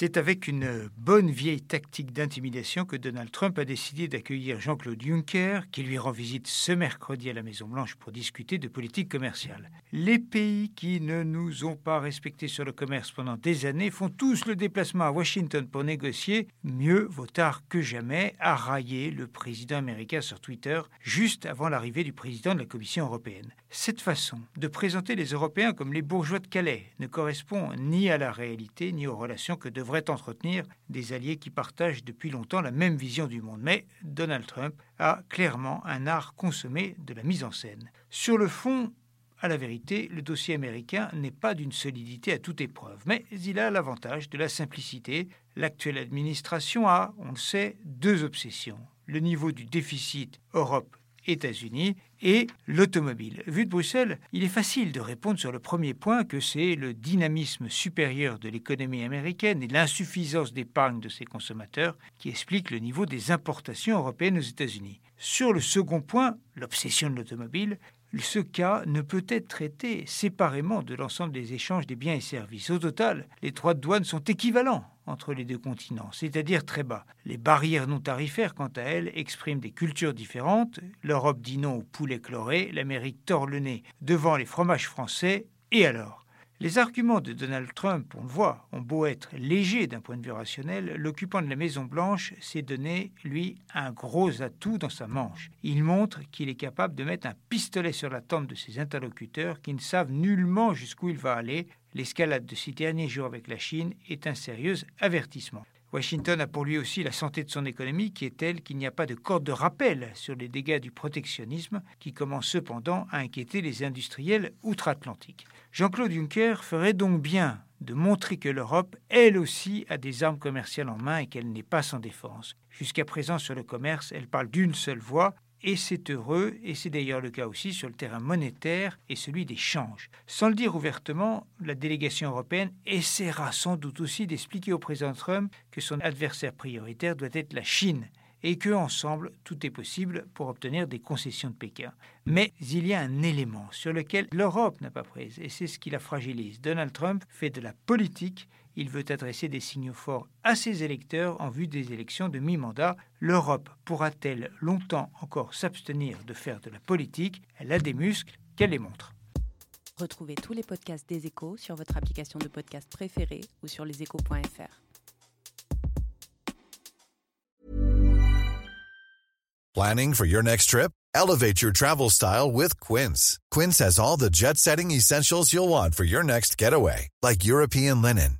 C'est avec une bonne vieille tactique d'intimidation que Donald Trump a décidé d'accueillir Jean-Claude Juncker, qui lui rend visite ce mercredi à la Maison-Blanche pour discuter de politique commerciale. Les pays qui ne nous ont pas respectés sur le commerce pendant des années font tous le déplacement à Washington pour négocier. Mieux vaut tard que jamais, a raillé le président américain sur Twitter juste avant l'arrivée du président de la Commission européenne. Cette façon de présenter les Européens comme les bourgeois de Calais ne correspond ni à la réalité ni aux relations que devraient entretenir des alliés qui partagent depuis longtemps la même vision du monde. Mais Donald Trump a clairement un art consommé de la mise en scène. Sur le fond, à la vérité, le dossier américain n'est pas d'une solidité à toute épreuve, mais il a l'avantage de la simplicité. L'actuelle administration a, on le sait, deux obsessions. Le niveau du déficit Europe États-Unis et l'automobile. Vu de Bruxelles, il est facile de répondre sur le premier point que c'est le dynamisme supérieur de l'économie américaine et l'insuffisance d'épargne de ses consommateurs qui explique le niveau des importations européennes aux États-Unis. Sur le second point, l'obsession de l'automobile, ce cas ne peut être traité séparément de l'ensemble des échanges des biens et services. Au total, les droits de douane sont équivalents entre les deux continents, c'est-à-dire très bas. Les barrières non tarifaires, quant à elles, expriment des cultures différentes. L'Europe dit non au poulet chloré, l'Amérique tord le nez devant les fromages français, et alors? Les arguments de Donald Trump, on le voit, ont beau être légers d'un point de vue rationnel, l'occupant de la Maison-Blanche s'est donné, lui, un gros atout dans sa manche. Il montre qu'il est capable de mettre un pistolet sur la tempe de ses interlocuteurs qui ne savent nullement jusqu'où il va aller. L'escalade de ces derniers jours avec la Chine est un sérieux avertissement. Washington a pour lui aussi la santé de son économie qui est telle qu'il n'y a pas de corde de rappel sur les dégâts du protectionnisme qui commence cependant à inquiéter les industriels outre-Atlantique. Jean-Claude Juncker ferait donc bien de montrer que l'Europe, elle aussi, a des armes commerciales en main et qu'elle n'est pas sans défense. Jusqu'à présent, sur le commerce, elle parle d'une seule voix, et c'est heureux, et c'est d'ailleurs le cas aussi sur le terrain monétaire et celui des changes. Sans le dire ouvertement, la délégation européenne essaiera sans doute aussi d'expliquer au président Trump que son adversaire prioritaire doit être la Chine et que, ensemble, tout est possible pour obtenir des concessions de Pékin. Mais il y a un élément sur lequel l'Europe n'a pas prise, et c'est ce qui la fragilise. Donald Trump fait de la politique, il veut adresser des signaux forts à ses électeurs en vue des élections de mi-mandat. L'Europe pourra-t-elle longtemps encore s'abstenir de faire de la politique? Elle a des muscles, qu'elle les montre. Retrouvez tous les podcasts des échos sur votre application de podcast préférée ou sur leséchos.fr. Planning for your next trip? Elevate your travel style with Quince. Quince has all the jet setting essentials you'll want for your next getaway, like European linen,